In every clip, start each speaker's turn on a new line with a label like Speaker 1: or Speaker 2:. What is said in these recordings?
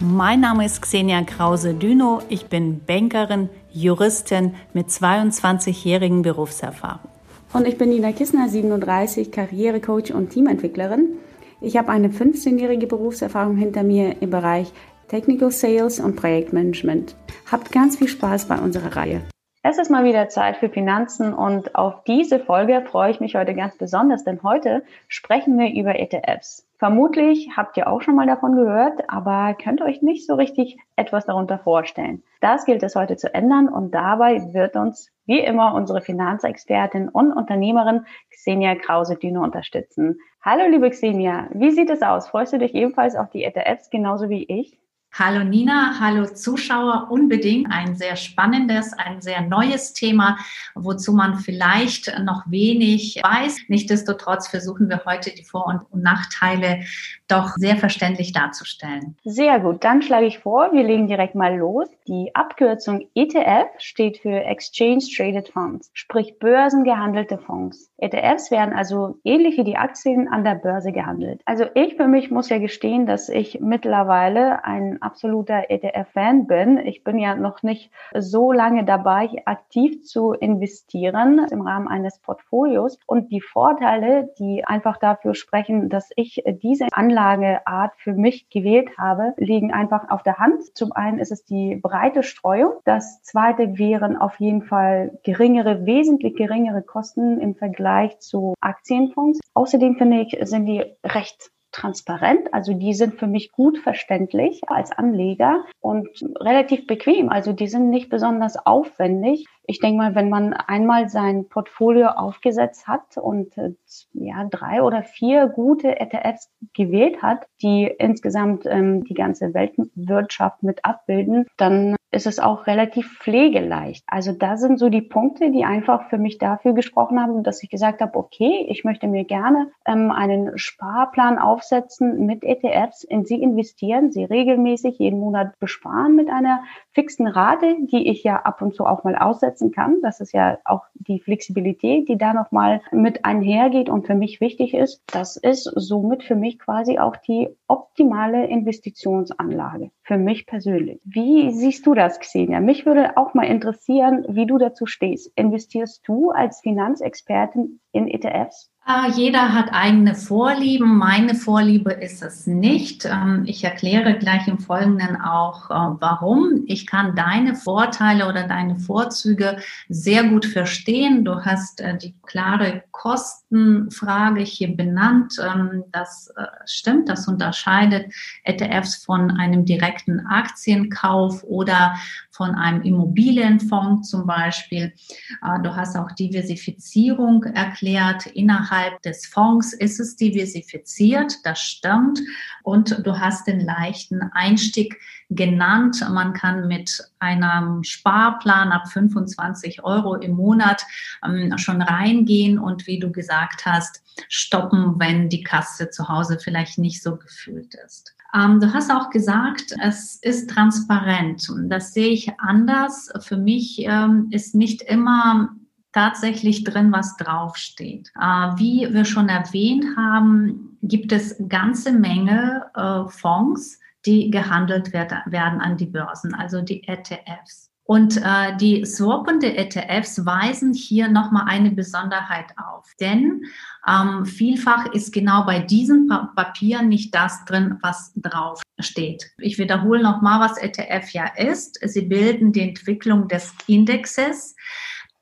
Speaker 1: Mein Name ist Xenia Krause-Düno. Ich bin Bankerin, Juristin mit 22-jährigen Berufserfahrung.
Speaker 2: Und ich bin Nina Kissner, 37, Karrierecoach und Teamentwicklerin. Ich habe eine 15-jährige Berufserfahrung hinter mir im Bereich Technical Sales und Projektmanagement. Habt ganz viel Spaß bei unserer Reihe.
Speaker 3: Es ist mal wieder Zeit für Finanzen und auf diese Folge freue ich mich heute ganz besonders, denn heute sprechen wir über ETFs. Vermutlich habt ihr auch schon mal davon gehört, aber könnt euch nicht so richtig etwas darunter vorstellen. Das gilt es heute zu ändern und dabei wird uns wie immer unsere Finanzexpertin und Unternehmerin Xenia Krause-Düne unterstützen. Hallo liebe Xenia, wie sieht es aus? Freust du dich ebenfalls auf die ETFs genauso wie ich?
Speaker 1: Hallo Nina, hallo Zuschauer. Unbedingt ein sehr spannendes, ein sehr neues Thema, wozu man vielleicht noch wenig weiß. Nichtsdestotrotz versuchen wir heute die Vor- und Nachteile doch sehr verständlich darzustellen.
Speaker 3: Sehr gut, dann schlage ich vor, wir legen direkt mal los. Die Abkürzung ETF steht für Exchange Traded Funds, sprich börsengehandelte Fonds. ETFs werden also ähnlich wie die Aktien an der Börse gehandelt. Also ich für mich muss ja gestehen, dass ich mittlerweile ein absoluter ETF-Fan bin. Ich bin ja noch nicht so lange dabei, aktiv zu investieren im Rahmen eines Portfolios. Und die Vorteile, die einfach dafür sprechen, dass ich diese Anlageart für mich gewählt habe, liegen einfach auf der Hand. Zum einen ist es die breite Streuung. Das zweite wären auf jeden Fall geringere, wesentlich geringere Kosten im Vergleich zu Aktienfonds. Außerdem finde ich, sind die recht transparent. Also die sind für mich gut verständlich als Anleger und relativ bequem. Also die sind nicht besonders aufwendig. Ich denke mal, wenn man einmal sein Portfolio aufgesetzt hat und äh, ja drei oder vier gute ETFs gewählt hat, die insgesamt ähm, die ganze Weltwirtschaft mit abbilden, dann ist es auch relativ pflegeleicht. Also da sind so die Punkte, die einfach für mich dafür gesprochen haben, dass ich gesagt habe, okay, ich möchte mir gerne ähm, einen Sparplan aufsetzen mit ETFs, in sie investieren, sie regelmäßig jeden Monat besparen mit einer fixen Rate, die ich ja ab und zu auch mal aussetzen kann. Das ist ja auch die Flexibilität, die da nochmal mit einhergeht und für mich wichtig ist. Das ist somit für mich quasi auch die optimale Investitionsanlage. Für mich persönlich. Wie siehst du das, Xenia? Mich würde auch mal interessieren, wie du dazu stehst. Investierst du als Finanzexpertin in ETFs?
Speaker 1: Ah, jeder hat eigene Vorlieben. Meine Vorliebe ist es nicht. Ähm, ich erkläre gleich im Folgenden auch, äh, warum. Ich kann deine Vorteile oder deine Vorzüge sehr gut verstehen. Du hast äh, die klare Kostenfrage hier benannt. Ähm, das äh, stimmt. Das unterscheidet ETFs von einem direkten Aktienkauf oder von einem Immobilienfonds zum Beispiel. Du hast auch Diversifizierung erklärt innerhalb des Fonds ist es diversifiziert, das stimmt. Und du hast den leichten Einstieg genannt. Man kann mit einem Sparplan ab 25 Euro im Monat ähm, schon reingehen und wie du gesagt hast, stoppen, wenn die Kasse zu Hause vielleicht nicht so gefüllt ist. Ähm, du hast auch gesagt, es ist transparent. Das sehe ich anders. Für mich ähm, ist nicht immer tatsächlich drin, was draufsteht. Äh, wie wir schon erwähnt haben, gibt es ganze Menge äh, Fonds, die gehandelt werden an die Börsen, also die ETFs. Und äh, die swappende ETFs weisen hier nochmal eine Besonderheit auf. Denn ähm, vielfach ist genau bei diesen pa Papieren nicht das drin, was drauf steht. Ich wiederhole nochmal, was ETF ja ist. Sie bilden die Entwicklung des Indexes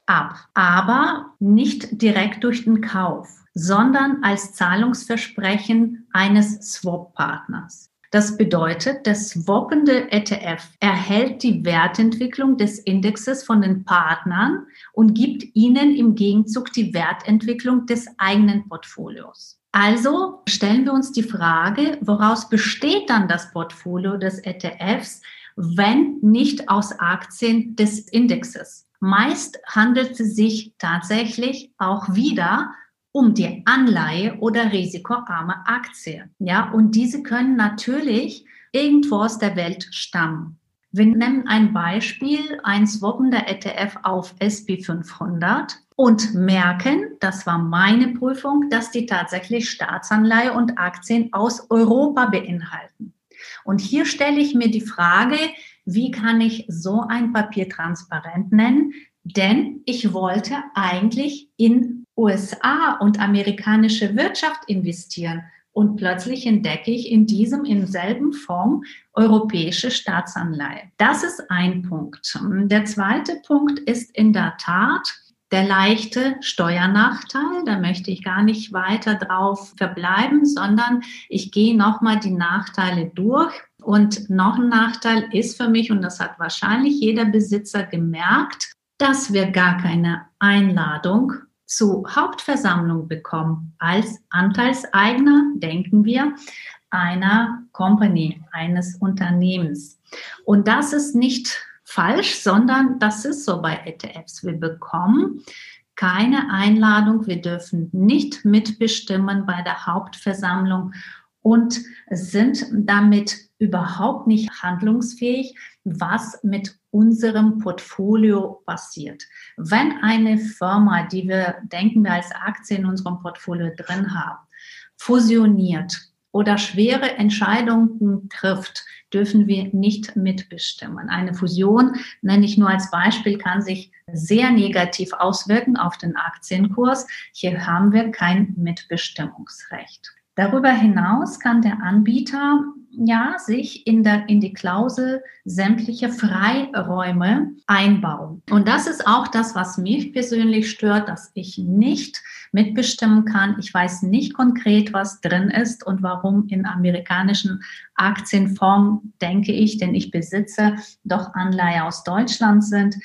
Speaker 1: ab, aber nicht direkt durch den Kauf, sondern als Zahlungsversprechen eines Swap-Partners. Das bedeutet, der swappende ETF erhält die Wertentwicklung des Indexes von den Partnern und gibt ihnen im Gegenzug die Wertentwicklung des eigenen Portfolios. Also stellen wir uns die Frage, woraus besteht dann das Portfolio des ETFs, wenn nicht aus Aktien des Indexes? Meist handelt es sich tatsächlich auch wieder um die Anleihe oder risikoarme Aktie. Ja, und diese können natürlich irgendwo aus der Welt stammen. Wir nehmen ein Beispiel, ein swappender ETF auf SP 500 und merken, das war meine Prüfung, dass die tatsächlich Staatsanleihe und Aktien aus Europa beinhalten. Und hier stelle ich mir die Frage, wie kann ich so ein Papier transparent nennen? Denn ich wollte eigentlich in USA und amerikanische Wirtschaft investieren. Und plötzlich entdecke ich in diesem, im selben Fonds europäische Staatsanleihe. Das ist ein Punkt. Der zweite Punkt ist in der Tat, der leichte Steuernachteil, da möchte ich gar nicht weiter drauf verbleiben, sondern ich gehe nochmal die Nachteile durch. Und noch ein Nachteil ist für mich, und das hat wahrscheinlich jeder Besitzer gemerkt, dass wir gar keine Einladung zur Hauptversammlung bekommen. Als Anteilseigner, denken wir, einer Company, eines Unternehmens. Und das ist nicht falsch, sondern das ist so bei ETFs. Wir bekommen keine Einladung, wir dürfen nicht mitbestimmen bei der Hauptversammlung und sind damit überhaupt nicht handlungsfähig, was mit unserem Portfolio passiert. Wenn eine Firma, die wir denken wir als Aktie in unserem Portfolio drin haben, fusioniert oder schwere Entscheidungen trifft, dürfen wir nicht mitbestimmen. Eine Fusion, nenne ich nur als Beispiel, kann sich sehr negativ auswirken auf den Aktienkurs. Hier haben wir kein Mitbestimmungsrecht. Darüber hinaus kann der Anbieter ja sich in, der, in die Klausel sämtliche Freiräume einbauen. Und das ist auch das, was mich persönlich stört, dass ich nicht mitbestimmen kann. Ich weiß nicht konkret, was drin ist und warum in amerikanischen Aktienfonds, denke ich, denn ich besitze doch Anleihe aus Deutschland sind.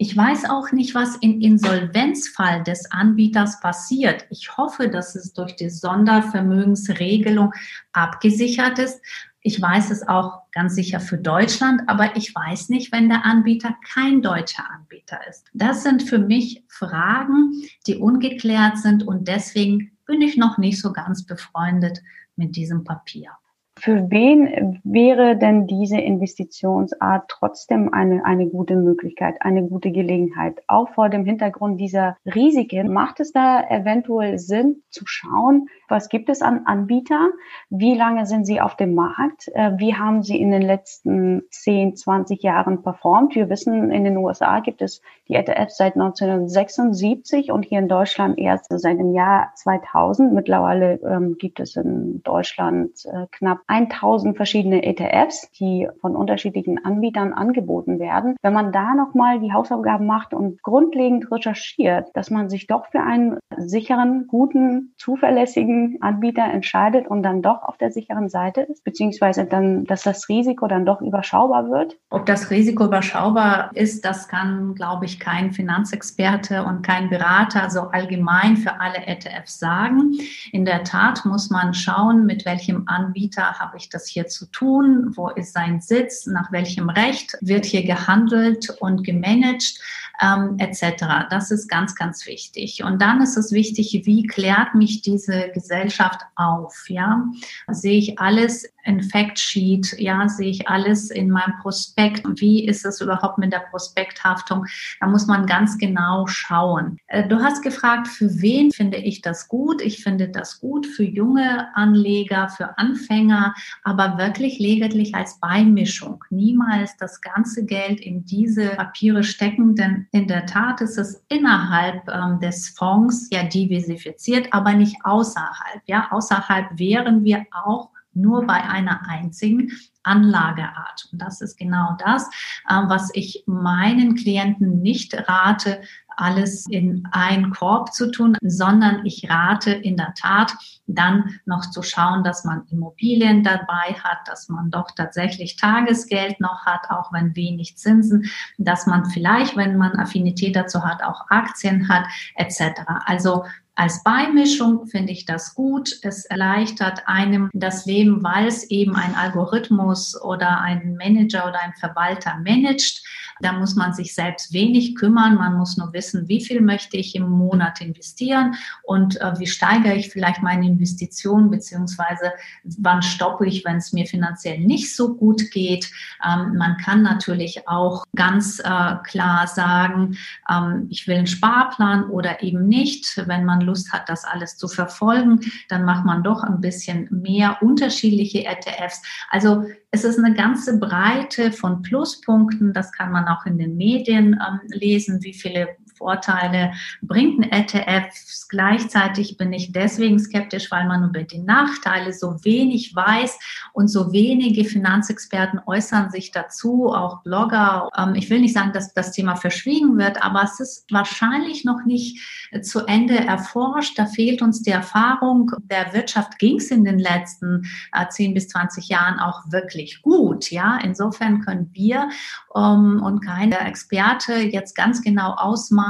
Speaker 1: Ich weiß auch nicht, was im Insolvenzfall des Anbieters passiert. Ich hoffe, dass es durch die Sondervermögensregelung abgesichert ist. Ich weiß es auch ganz sicher für Deutschland, aber ich weiß nicht, wenn der Anbieter kein deutscher Anbieter ist. Das sind für mich Fragen, die ungeklärt sind und deswegen bin ich noch nicht so ganz befreundet mit diesem Papier.
Speaker 3: Für wen wäre denn diese Investitionsart trotzdem eine, eine gute Möglichkeit, eine gute Gelegenheit? Auch vor dem Hintergrund dieser Risiken macht es da eventuell Sinn zu schauen, was gibt es an Anbietern? Wie lange sind sie auf dem Markt? Äh, wie haben sie in den letzten 10, 20 Jahren performt? Wir wissen, in den USA gibt es die ETF seit 1976 und hier in Deutschland erst seit dem Jahr 2000. Mittlerweile ähm, gibt es in Deutschland äh, knapp 1000 verschiedene ETFs, die von unterschiedlichen Anbietern angeboten werden. Wenn man da nochmal die Hausaufgaben macht und grundlegend recherchiert, dass man sich doch für einen sicheren, guten, zuverlässigen Anbieter entscheidet und dann doch auf der sicheren Seite ist, beziehungsweise dann, dass das Risiko dann doch überschaubar wird?
Speaker 1: Ob das Risiko überschaubar ist, das kann, glaube ich, kein Finanzexperte und kein Berater so allgemein für alle ETFs sagen. In der Tat muss man schauen, mit welchem Anbieter habe ich das hier zu tun? Wo ist sein Sitz? Nach welchem Recht wird hier gehandelt und gemanagt? Ähm, etc. Das ist ganz, ganz wichtig. Und dann ist es wichtig, wie klärt mich diese Gesellschaft auf? Ja, sehe ich alles in Factsheet? Ja, sehe ich alles in meinem Prospekt? Wie ist es überhaupt mit der Prospekthaftung? Da muss man ganz genau schauen. Äh, du hast gefragt, für wen finde ich das gut? Ich finde das gut für junge Anleger, für Anfänger, aber wirklich lediglich als Beimischung. Niemals das ganze Geld in diese Papiere stecken, denn in der Tat ist es innerhalb ähm, des Fonds ja diversifiziert, aber nicht außerhalb. Ja, außerhalb wären wir auch nur bei einer einzigen Anlageart. Und das ist genau das, äh, was ich meinen Klienten nicht rate, alles in einen Korb zu tun, sondern ich rate in der Tat dann noch zu schauen, dass man Immobilien dabei hat, dass man doch tatsächlich Tagesgeld noch hat, auch wenn wenig Zinsen, dass man vielleicht, wenn man Affinität dazu hat, auch Aktien hat, etc. Also als Beimischung finde ich das gut. Es erleichtert einem das Leben, weil es eben ein Algorithmus oder ein Manager oder ein Verwalter managt. Da muss man sich selbst wenig kümmern. Man muss nur wissen, wie viel möchte ich im Monat investieren und äh, wie steigere ich vielleicht meine Investition, beziehungsweise wann stoppe ich, wenn es mir finanziell nicht so gut geht. Ähm, man kann natürlich auch ganz äh, klar sagen, ähm, ich will einen Sparplan oder eben nicht. Wenn man Lust hat, das alles zu verfolgen, dann macht man doch ein bisschen mehr unterschiedliche ETFs. Also es ist eine ganze Breite von Pluspunkten. Das kann man auch in den Medien ähm, lesen, wie viele Vorteile bringt ein ETFs. Gleichzeitig bin ich deswegen skeptisch, weil man über die Nachteile so wenig weiß und so wenige Finanzexperten äußern sich dazu, auch Blogger. Ähm, ich will nicht sagen, dass das Thema verschwiegen wird, aber es ist wahrscheinlich noch nicht zu Ende erforscht. Da fehlt uns die Erfahrung. Der Wirtschaft ging es in den letzten 10 äh, bis 20 Jahren auch wirklich gut. Ja, insofern können wir ähm, und kein Experte jetzt ganz genau ausmalen,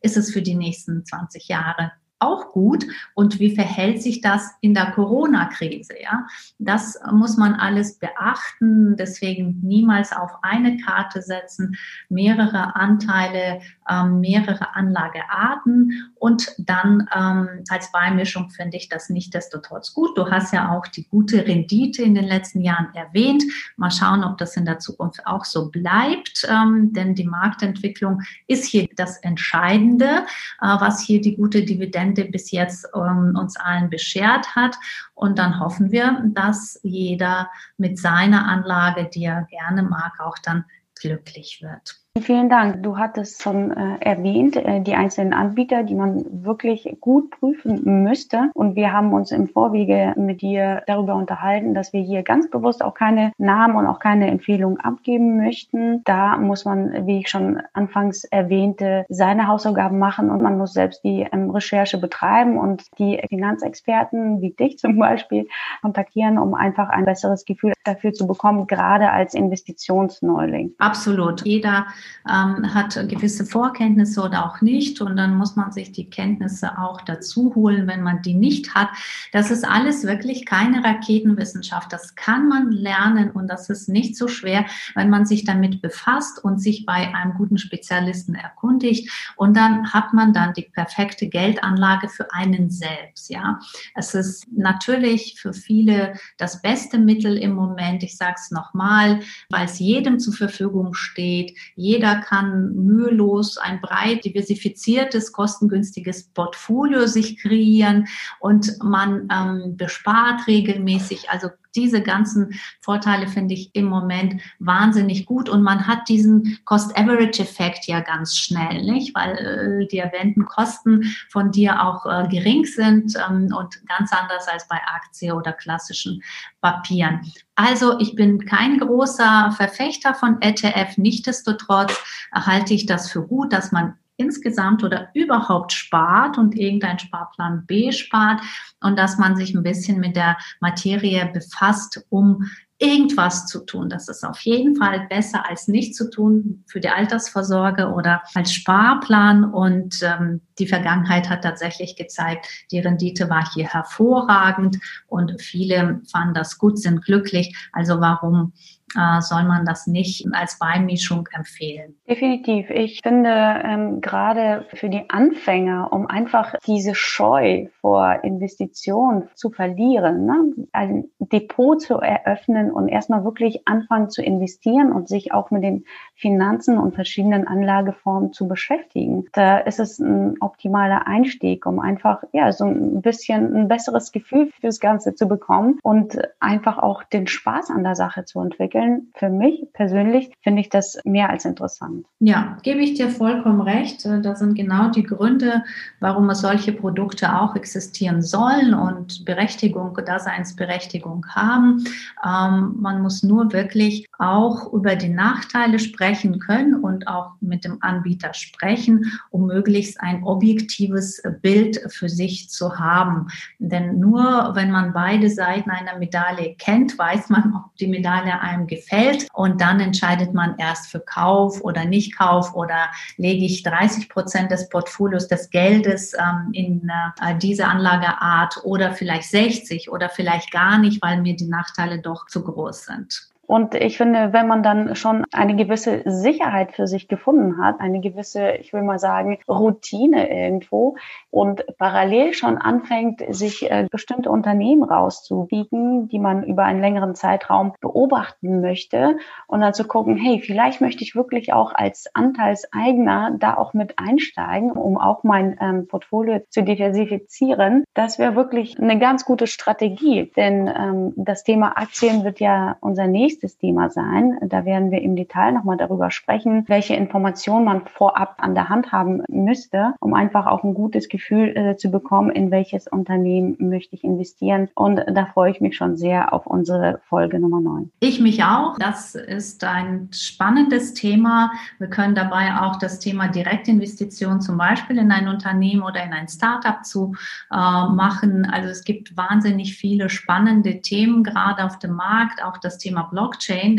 Speaker 1: ist es für die nächsten 20 Jahre auch gut und wie verhält sich das in der Corona-Krise? Ja, das muss man alles beachten. Deswegen niemals auf eine Karte setzen, mehrere Anteile, ähm, mehrere Anlagearten und dann ähm, als Beimischung finde ich das nicht desto trotz gut. Du hast ja auch die gute Rendite in den letzten Jahren erwähnt. Mal schauen, ob das in der Zukunft auch so bleibt, ähm, denn die Marktentwicklung ist hier das Entscheidende, äh, was hier die gute Dividende Ende bis jetzt ähm, uns allen beschert hat. Und dann hoffen wir, dass jeder mit seiner Anlage, die er gerne mag, auch dann glücklich wird.
Speaker 3: Vielen Dank. Du hattest schon äh, erwähnt, äh, die einzelnen Anbieter, die man wirklich gut prüfen müsste. Und wir haben uns im Vorwege mit dir darüber unterhalten, dass wir hier ganz bewusst auch keine Namen und auch keine Empfehlungen abgeben möchten. Da muss man, wie ich schon anfangs erwähnte, seine Hausaufgaben machen und man muss selbst die ähm, Recherche betreiben und die Finanzexperten wie dich zum Beispiel kontaktieren, um einfach ein besseres Gefühl dafür zu bekommen, gerade als Investitionsneuling.
Speaker 1: Absolut. Jeder ähm, hat gewisse Vorkenntnisse oder auch nicht. Und dann muss man sich die Kenntnisse auch dazu holen, wenn man die nicht hat. Das ist alles wirklich keine Raketenwissenschaft. Das kann man lernen und das ist nicht so schwer, wenn man sich damit befasst und sich bei einem guten Spezialisten erkundigt. Und dann hat man dann die perfekte Geldanlage für einen selbst. Ja, es ist natürlich für viele das beste Mittel im Moment. Ich sage es nochmal, weil es jedem zur Verfügung steht. Jeder kann mühelos ein breit diversifiziertes, kostengünstiges Portfolio sich kreieren und man ähm, bespart regelmäßig. Also diese ganzen Vorteile finde ich im Moment wahnsinnig gut und man hat diesen Cost-Average-Effekt ja ganz schnell, nicht? Weil äh, die erwähnten Kosten von dir auch äh, gering sind ähm, und ganz anders als bei Aktien oder klassischen Papieren. Also ich bin kein großer Verfechter von ETF. Nichtsdestotrotz halte ich das für gut, dass man insgesamt oder überhaupt spart und irgendein Sparplan B spart und dass man sich ein bisschen mit der Materie befasst, um irgendwas zu tun. Das ist auf jeden Fall besser als nicht zu tun für die Altersvorsorge oder als Sparplan. Und ähm, die Vergangenheit hat tatsächlich gezeigt, die Rendite war hier hervorragend und viele fanden das gut, sind glücklich. Also warum äh, soll man das nicht als Beimischung empfehlen.
Speaker 3: Definitiv. Ich finde ähm, gerade für die Anfänger, um einfach diese Scheu vor Investitionen zu verlieren, ne, ein Depot zu eröffnen und erstmal wirklich anfangen zu investieren und sich auch mit den Finanzen und verschiedenen Anlageformen zu beschäftigen. Da ist es ein optimaler Einstieg, um einfach ja so ein bisschen ein besseres Gefühl fürs Ganze zu bekommen und einfach auch den Spaß an der Sache zu entwickeln. Für mich persönlich finde ich das mehr als interessant.
Speaker 1: Ja, gebe ich dir vollkommen recht. Das sind genau die Gründe, warum solche Produkte auch existieren sollen und Berechtigung, Daseinsberechtigung haben. Ähm, man muss nur wirklich auch über die Nachteile sprechen können und auch mit dem Anbieter sprechen, um möglichst ein objektives Bild für sich zu haben. Denn nur wenn man beide Seiten einer Medaille kennt, weiß man, ob die Medaille einem gefällt. Und dann entscheidet man erst für Kauf oder nicht Kauf oder lege ich 30 Prozent des Portfolios des Geldes ähm, in äh, diese Anlageart oder vielleicht 60 oder vielleicht gar nicht, weil mir die Nachteile doch zu groß sind.
Speaker 3: Und ich finde, wenn man dann schon eine gewisse Sicherheit für sich gefunden hat, eine gewisse, ich will mal sagen, Routine irgendwo und parallel schon anfängt, sich äh, bestimmte Unternehmen rauszubiegen, die man über einen längeren Zeitraum beobachten möchte und dann zu gucken, hey, vielleicht möchte ich wirklich auch als Anteilseigner da auch mit einsteigen, um auch mein ähm, Portfolio zu diversifizieren. Das wäre wirklich eine ganz gute Strategie, denn ähm, das Thema Aktien wird ja unser nächstes Thema sein. Da werden wir im Detail nochmal darüber sprechen, welche Informationen man vorab an der Hand haben müsste, um einfach auch ein gutes Gefühl äh, zu bekommen, in welches Unternehmen möchte ich investieren. Und da freue ich mich schon sehr auf unsere Folge Nummer 9.
Speaker 1: Ich mich auch. Das ist ein spannendes Thema. Wir können dabei auch das Thema Direktinvestition zum Beispiel in ein Unternehmen oder in ein Startup zu äh, machen. Also es gibt wahnsinnig viele spannende Themen gerade auf dem Markt. Auch das Thema Blockchain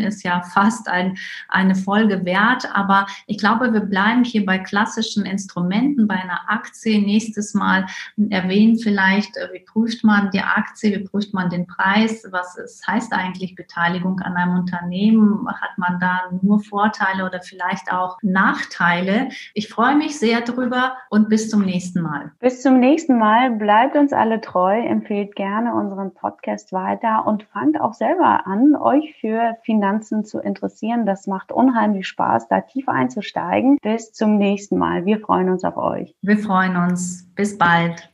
Speaker 1: ist ja fast ein, eine Folge wert. Aber ich glaube, wir bleiben hier bei klassischen Instrumenten, bei einer Aktie. Nächstes Mal erwähnen vielleicht, äh, wie prüft man die Aktie, wie prüft man den Preis, was ist, heißt eigentlich Beteiligung an einem Unternehmen, hat man da nur Vorteile oder vielleicht auch Nachteile. Ich freue mich sehr drüber und bis zum nächsten Mal.
Speaker 3: Bis zum nächsten Mal. Bleibt uns alle treu, empfehlt gerne unseren Podcast weiter und fangt auch selber an, euch für Finanzen zu interessieren. Das macht unheimlich Spaß, da tiefer einzusteigen. Bis zum nächsten Mal. Wir freuen uns auf euch.
Speaker 1: Wir freuen uns. Bis bald.